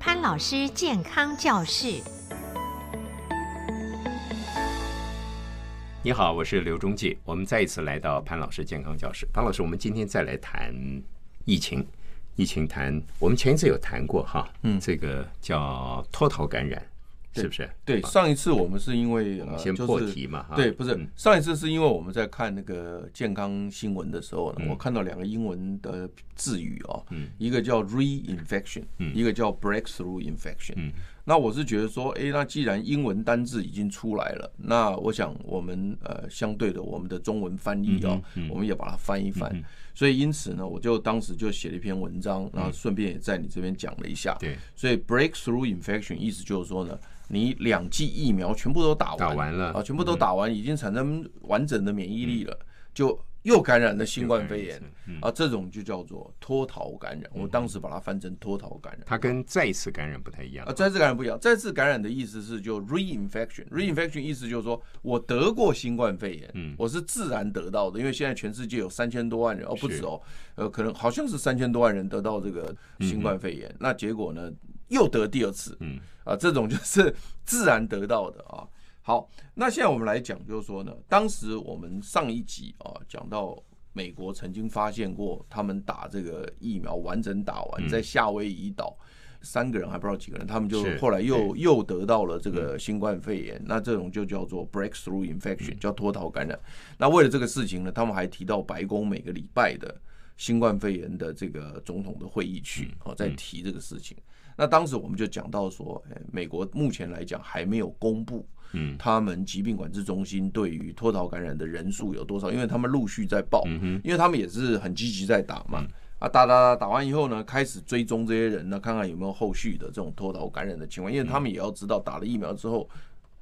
潘老师健康教室。你好，我是刘忠记。我们再一次来到潘老师健康教室。潘老师，我们今天再来谈疫情。疫情谈，我们前一次有谈过哈，嗯，这个叫脱逃感染。是不是？对，上一次我们是因为呃，先破题嘛，对，不是上一次是因为我们在看那个健康新闻的时候呢，我看到两个英文的字语哦，一个叫 reinfection，一个叫 breakthrough infection。那我是觉得说，哎，那既然英文单字已经出来了，那我想我们呃，相对的我们的中文翻译哦，我们也把它翻一翻。所以因此呢，我就当时就写了一篇文章，然后顺便也在你这边讲了一下。对，所以 breakthrough infection 意思就是说呢。你两剂疫苗全部都打完，打完了。啊，全部都打完，已经产生完整的免疫力了，就又感染了新冠肺炎。啊，这种就叫做脱逃感染。我当时把它翻成脱逃感染。它跟再次感染不太一样。啊，再次感染不一样。再次感染的意思是就 reinfection，reinfection 意思就是说我得过新冠肺炎，我是自然得到的，因为现在全世界有三千多万人哦，不止哦，呃，可能好像是三千多万人得到这个新冠肺炎，那结果呢？又得第二次，嗯。啊，这种就是 自然得到的啊。好，那现在我们来讲，就是说呢，当时我们上一集啊讲到美国曾经发现过，他们打这个疫苗完整打完，在夏威夷岛三个人还不知道几个人，他们就后来又又得到了这个新冠肺炎，那这种就叫做 breakthrough infection，叫脱逃感染。那为了这个事情呢，他们还提到白宫每个礼拜的新冠肺炎的这个总统的会议去哦，在提这个事情。那当时我们就讲到说，诶，美国目前来讲还没有公布，嗯，他们疾病管制中心对于脱逃感染的人数有多少？因为他们陆续在报，因为他们也是很积极在打嘛，啊，打打打打完以后呢，开始追踪这些人呢，看看有没有后续的这种脱逃感染的情况，因为他们也要知道打了疫苗之后。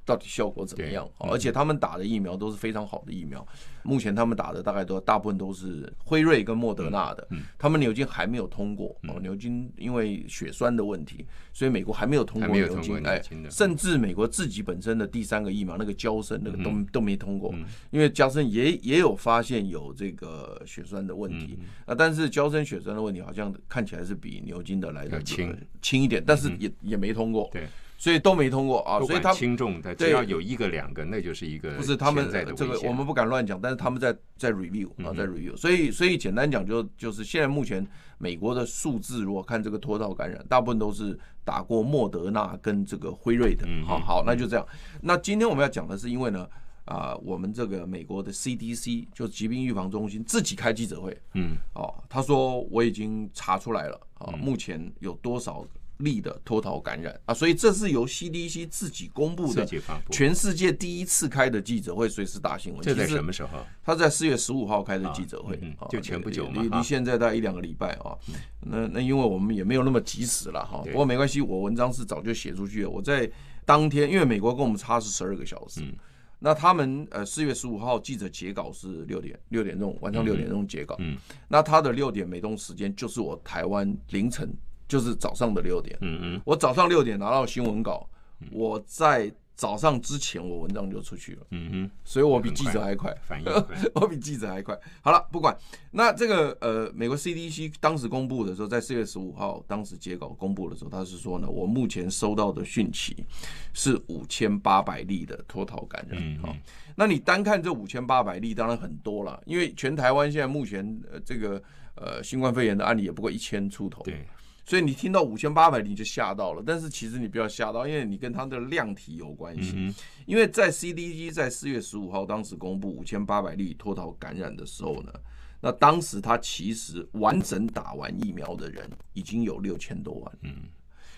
到底效果怎么样？而且他们打的疫苗都是非常好的疫苗。目前他们打的大概都大部分都是辉瑞跟莫德纳的。他们牛津还没有通过哦，牛津因为血栓的问题，所以美国还没有通过牛津。哎，甚至美国自己本身的第三个疫苗那个胶生那个都都没通过，因为胶生也也有发现有这个血栓的问题啊。但是胶生血栓的问题好像看起来是比牛津的来的轻轻一点，但是也也没通过。对。所以都没通过啊，所以他轻重的只要有一个两个，那就是一个不是他们这个我们不敢乱讲，但是他们在在 review 啊，在 review。所以所以简单讲就就是现在目前美国的数字，如果看这个脱道感染，大部分都是打过莫德纳跟这个辉瑞的。好好，那就这样。那今天我们要讲的是，因为呢啊，我们这个美国的 CDC 就是疾病预防中心自己开记者会，嗯，哦，他说我已经查出来了啊，目前有多少例的脱逃感染啊，所以这是由 CDC 自己公布的，全世界第一次开的记者会，随时大新闻。这在什么时候？他在四月十五号开的记者会，就前不久嘛，离离现在大概一两个礼拜啊。那那因为我们也没有那么及时了哈，不过没关系，我文章是早就写出去了。我在当天，因为美国跟我们差是十二个小时，那他们呃四月十五号记者截稿是六点六点钟晚上六点钟截稿，那他的六点美东时间就是我台湾凌晨。就是早上的六点，嗯嗯，我早上六点拿到新闻稿，我在早上之前我文章就出去了，嗯哼，所以我比记者还快，反应 我比记者还快。好了，不管。那这个呃，美国 CDC 当时公布的时候，在四月十五号当时截稿公布的时候，他是说呢，我目前收到的讯息是五千八百例的脱逃感染，好，那你单看这五千八百例，当然很多了，因为全台湾现在目前呃这个呃新冠肺炎的案例也不过一千出头，对。所以你听到五千八百例就吓到了，但是其实你不要吓到，因为你跟它的量体有关系。因为在 CDC 在四月十五号当时公布五千八百例脱逃感染的时候呢，那当时他其实完整打完疫苗的人已经有六千多万。嗯。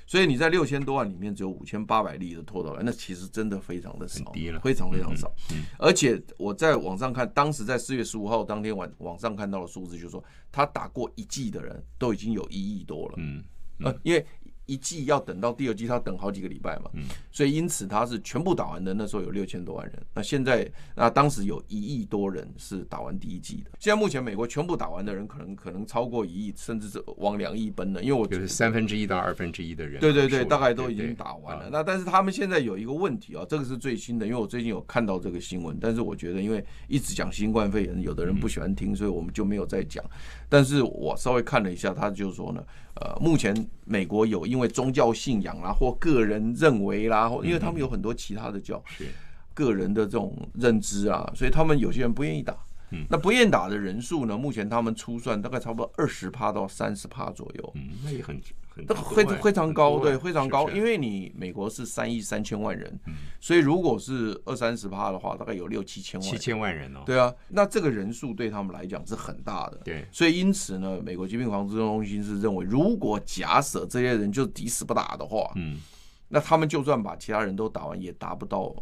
所以你在六千多万里面只有五千八百例的脱逃，那其实真的非常的少，非常非常少。而且我在网上看，当时在四月十五号当天晚网上看到的数字，就是说他打过一剂的人都已经有一亿多了。嗯，呃，因为。一季要等到第二季，他等好几个礼拜嘛，所以因此他是全部打完的。那时候有六千多万人，那现在那当时有一亿多人是打完第一季的。现在目前美国全部打完的人可能可能超过一亿，甚至是往两亿奔了。因为我觉得三分之一到二分之一的人，对对对，大概都已经打完了。那但是他们现在有一个问题啊，这个是最新的，因为我最近有看到这个新闻，但是我觉得因为一直讲新冠肺炎，有的人不喜欢听，所以我们就没有再讲。但是我稍微看了一下，他就是说呢，呃，目前美国有一因为宗教信仰啦，或个人认为啦，或因为他们有很多其他的教，个人的这种认知啊，所以他们有些人不愿意打。嗯，那不愿打的人数呢？目前他们初算大概差不多二十趴到三十趴左右。嗯，那也很很非常非常高，对，非常高。因为你美国是三亿三千万人，所以如果是二三十趴的话，大概有六七千万。七千万人哦。对啊，那这个人数对他们来讲是很大的。对，所以因此呢，美国疾病防治中心是认为，如果假设这些人就抵死不打的话，嗯，那他们就算把其他人都打完，也达不到。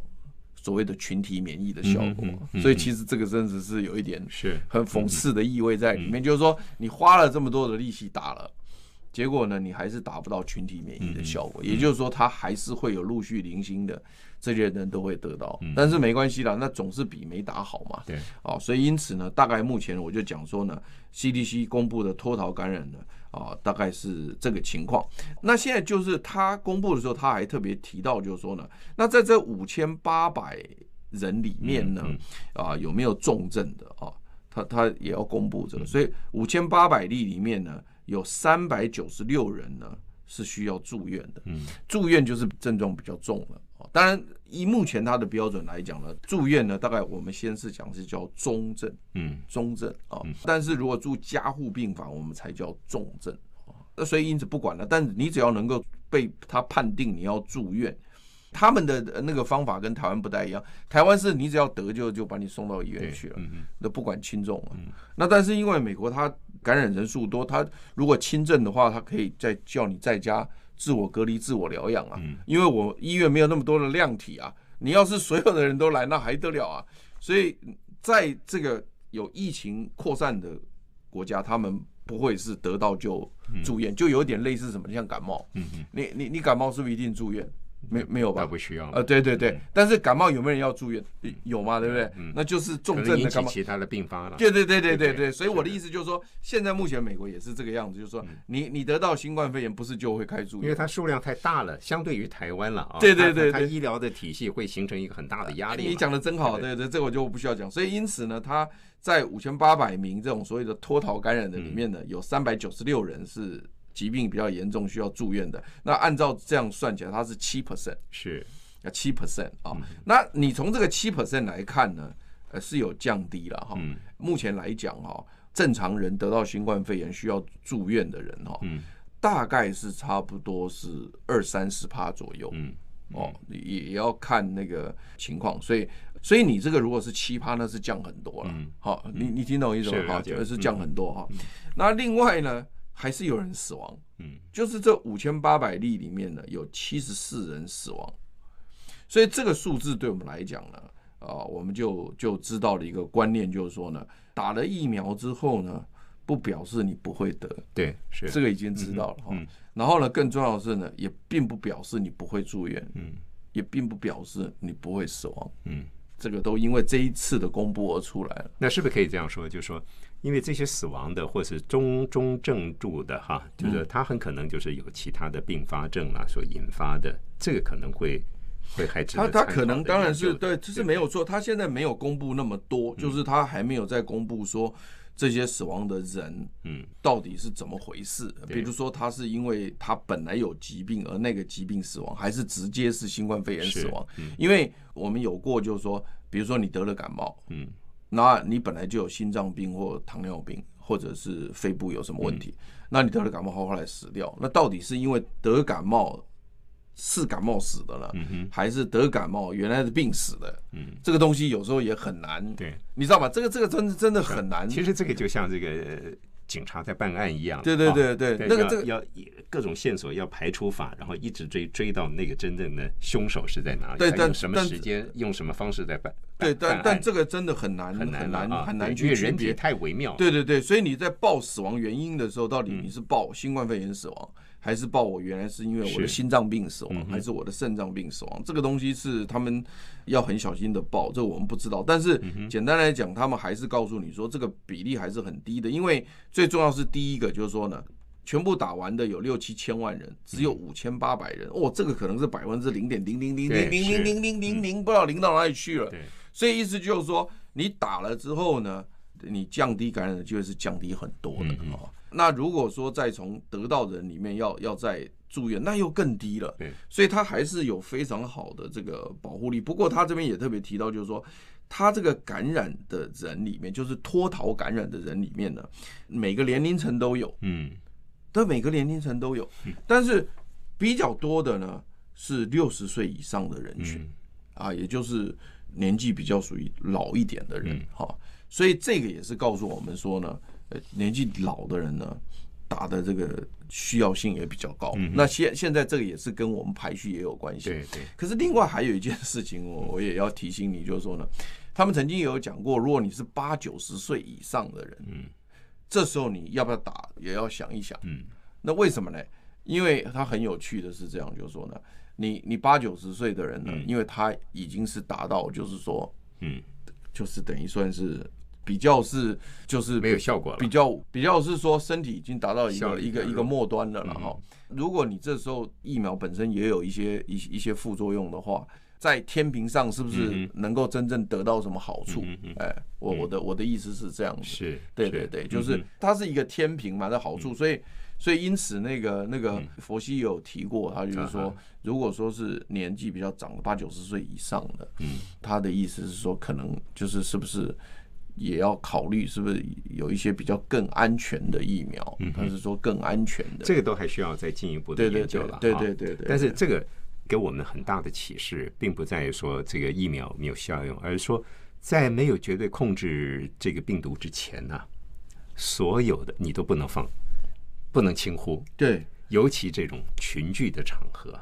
所谓的群体免疫的效果，所以其实这个真的是有一点是很讽刺的意味在里面。就是说，你花了这么多的力气打了，结果呢，你还是达不到群体免疫的效果。也就是说，它还是会有陆续零星的这些人都会得到，但是没关系啦，那总是比没打好嘛。对，啊，所以因此呢，大概目前我就讲说呢，CDC 公布的脱逃感染呢。啊，大概是这个情况。那现在就是他公布的时候，他还特别提到，就是说呢，那在这五千八百人里面呢，啊，有没有重症的啊？他他也要公布这个。所以五千八百例里面呢，有三百九十六人呢是需要住院的。嗯，住院就是症状比较重了。当然，以目前他的标准来讲呢，住院呢，大概我们先是讲是叫中症，嗯，中症啊。但是如果住加护病房，我们才叫重症啊。那所以因此不管了，但是你只要能够被他判定你要住院，他们的那个方法跟台湾不太一样。台湾是你只要得就就把你送到医院去了，那不管轻重了。那但是因为美国它感染人数多，他如果轻症的话，他可以再叫你在家。自我隔离、自我疗养啊，因为我医院没有那么多的量体啊。你要是所有的人都来，那还得了啊？所以在这个有疫情扩散的国家，他们不会是得到就住院，就有点类似什么，像感冒。你你你感冒是不是一定住院？没没有吧？不需要。呃，对对对，但是感冒有没有人要住院？有吗，对不对？那就是重症的感冒，其他的并发了。对对对对对对，所以我的意思就是说，现在目前美国也是这个样子，就是说，你你得到新冠肺炎，不是就会开住院？因为它数量太大了，相对于台湾了啊。对对对，它医疗的体系会形成一个很大的压力。你讲的真好，对对，这我就不需要讲。所以因此呢，它在五千八百名这种所谓的脱逃感染的里面呢，有三百九十六人是。疾病比较严重需要住院的，那按照这样算起来，它是七 percent，是啊七 percent 啊。那你从这个七 percent 来看呢，呃是有降低了哈。目前来讲哈，正常人得到新冠肺炎需要住院的人哈，大概是差不多是二三十趴左右，嗯哦，也要看那个情况。所以所以你这个如果是七趴，那是降很多了。好，你你听懂我意思吗？好，是降很多哈。那另外呢？还是有人死亡，嗯，就是这五千八百例里面呢，有七十四人死亡，所以这个数字对我们来讲呢，啊，我们就就知道了一个观念，就是说呢，打了疫苗之后呢，不表示你不会得，对，是。这个已经知道了哈。然后呢，更重要的是呢，也并不表示你不会住院，嗯，也并不表示你不会死亡，嗯，这个都因为这一次的公布而出来了。那是不是可以这样说？就是说。因为这些死亡的或是中中症住的哈，就是他很可能就是有其他的并发症啊所引发的，这个可能会会还他他可能当然是对，这是没有错。他现在没有公布那么多，就是他还没有在公布说这些死亡的人，嗯，到底是怎么回事？比如说他是因为他本来有疾病而那个疾病死亡，还是直接是新冠肺炎死亡？因为我们有过就是说，比如说你得了感冒，嗯。那你本来就有心脏病或糖尿病，或者是肺部有什么问题，那你得了感冒后后来死掉，那到底是因为得感冒是感冒死的呢，还是得感冒原来的病死的？嗯，这个东西有时候也很难，对，你知道吗？这个这个真的真的很难。其实这个就像这个。警察在办案一样，对对对对，那个这个要各种线索要排除法，然后一直追追到那个真正的凶手是在哪里，对，用什么时间，用什么方式在办？对，但但这个真的很难很难很难去区别，人体太微妙。对对对，所以你在报死亡原因的时候，到底你是报新冠肺炎死亡？还是报我原来是因为我的心脏病死亡，还是我的肾脏病死亡？这个东西是他们要很小心的报，这个我们不知道。但是简单来讲，他们还是告诉你说，这个比例还是很低的。因为最重要是第一个就是说呢，全部打完的有六七千万人，只有五千八百人。哦，这个可能是百分之零点零零零零零零零零零零，不知道零到哪里去了。所以意思就是说，你打了之后呢，你降低感染的机会是降低很多的啊。那如果说再从得到人里面要要再住院，那又更低了。对，所以他还是有非常好的这个保护力。不过他这边也特别提到，就是说他这个感染的人里面，就是脱逃感染的人里面呢，每个年龄层都有，嗯，但每个年龄层都有，但是比较多的呢是六十岁以上的人群，啊，也就是年纪比较属于老一点的人，哈，所以这个也是告诉我们说呢。呃年纪老的人呢，打的这个需要性也比较高。那现现在这个也是跟我们排序也有关系。对对。可是另外还有一件事情，我我也要提醒你，就是说呢，他们曾经有讲过，如果你是八九十岁以上的人，嗯，这时候你要不要打，也要想一想。嗯。那为什么呢？因为他很有趣的是这样，就是说呢，你你八九十岁的人呢，因为他已经是达到，就是说，嗯，就是等于算是。比较是就是没有效果了，比较比较是说身体已经达到一个一个一个末端了了哈。如果你这时候疫苗本身也有一些一一些副作用的话，在天平上是不是能够真正得到什么好处？哎，我我的我的意思是这样子，是对对对，就是它是一个天平嘛的好处，所以所以因此那个那个佛西有提过，他就是说，如果说是年纪比较长的八九十岁以上的，嗯，他的意思是说可能就是是不是。也要考虑是不是有一些比较更安全的疫苗，他是说更安全的，这个都还需要再进一步的研究了。对对对对。但是这个给我们很大的启示，并不在于说这个疫苗没有效用，而是说在没有绝对控制这个病毒之前呢，所有的你都不能放，不能轻忽。对，尤其这种群聚的场合，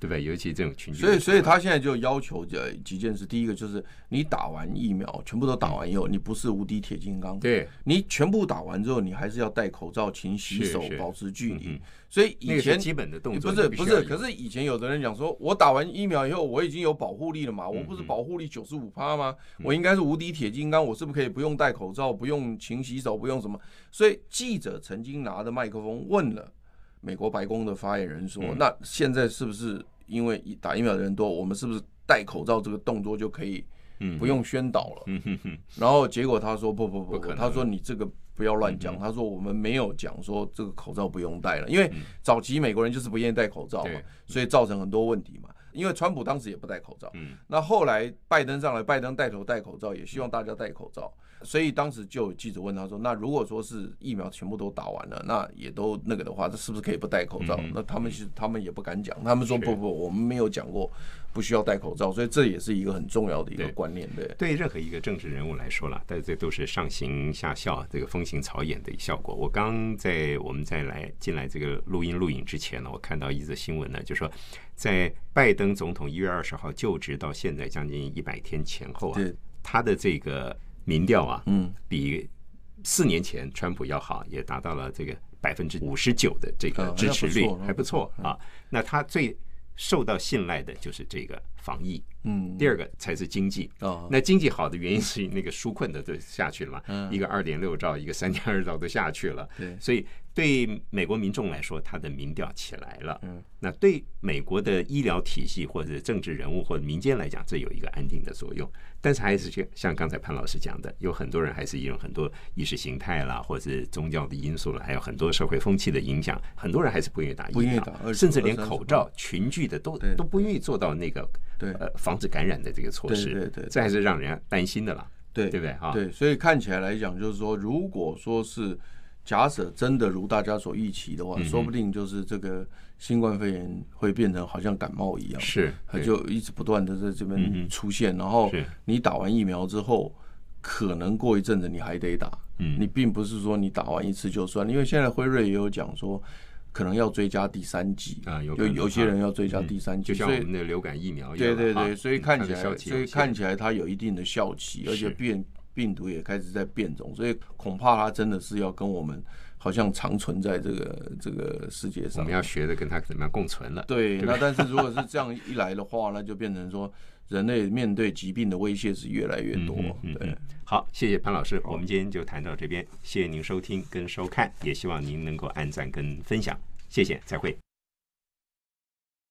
对不。对吧？尤其这种群体，所以，所以他现在就要求这几件事。第一个就是你打完疫苗，全部都打完以后，你不是无敌铁金刚。对，你全部打完之后，你还是要戴口罩、勤洗手、保持距离。所以以前基本的动作不是不是，可是以前有的人讲说，我打完疫苗以后，我已经有保护力了嘛？我不是保护力九十五趴吗？我应该是无敌铁金刚，我是不是可以不用戴口罩、不用勤洗手、不用什么？所以记者曾经拿着麦克风问了。美国白宫的发言人说：“那现在是不是因为打疫苗的人多，我们是不是戴口罩这个动作就可以不用宣导了？” 然后结果他说：“不不不不，他说你这个不要乱讲。他说我们没有讲说这个口罩不用戴了，因为早期美国人就是不愿意戴口罩嘛，所以造成很多问题嘛。因为川普当时也不戴口罩，那后来拜登上来，拜登带头戴口罩，也希望大家戴口罩。”所以当时就有记者问他说：“那如果说是疫苗全部都打完了，那也都那个的话，这是不是可以不戴口罩？”那他们其实他们也不敢讲，他们说：“不不，我们没有讲过不需要戴口罩。”所以这也是一个很重要的一个观念。对，对任何一个政治人物来说了，但这都是上行下效，这个风行草偃的效果。我刚在我们在来进来这个录音录影之前呢，我看到一则新闻呢，就说在拜登总统一月二十号就职到现在将近一百天前后啊，他的这个。民调啊，嗯，比四年前川普要好，也达到了这个百分之五十九的这个支持率，还不错啊。那他最受到信赖的就是这个防疫，嗯，第二个才是经济。哦，那经济好的原因是那个纾困的都下去了嘛，一个二点六兆，一个三点二兆都下去了，对，所以。对美国民众来说，他的民调起来了。嗯，那对美国的医疗体系或者政治人物或者民间来讲，这有一个安定的作用。但是还是像像刚才潘老师讲的，有很多人还是因为很多意识形态啦，或者是宗教的因素了，还有很多社会风气的影响，很多人还是不愿意打疫苗，不愿意打，甚至连口罩群聚的都都不愿意做到那个对呃防止感染的这个措施。对对对，这还是让人家担心的啦。对对不对？哈，对，所以看起来来讲，就是说，如果说是。假设真的如大家所预期的话，说不定就是这个新冠肺炎会变成好像感冒一样，是，它就一直不断的在这边出现。然后你打完疫苗之后，可能过一阵子你还得打，嗯你并不是说你打完一次就算，因为现在辉瑞也有讲说，可能要追加第三剂啊，有有些人要追加第三剂，就像我们的流感疫苗一样，对对对，所以看起来，所以看起来它有一定的效期，而且变。病毒也开始在变种，所以恐怕它真的是要跟我们好像长存在这个这个世界上。我们要学着跟它怎么样共存了。对，那但是如果是 这样一来的话，那就变成说人类面对疾病的威胁是越来越多。对，好，谢谢潘老师，我们今天就谈到这边，谢谢您收听跟收看，也希望您能够按赞跟分享，谢谢，再会。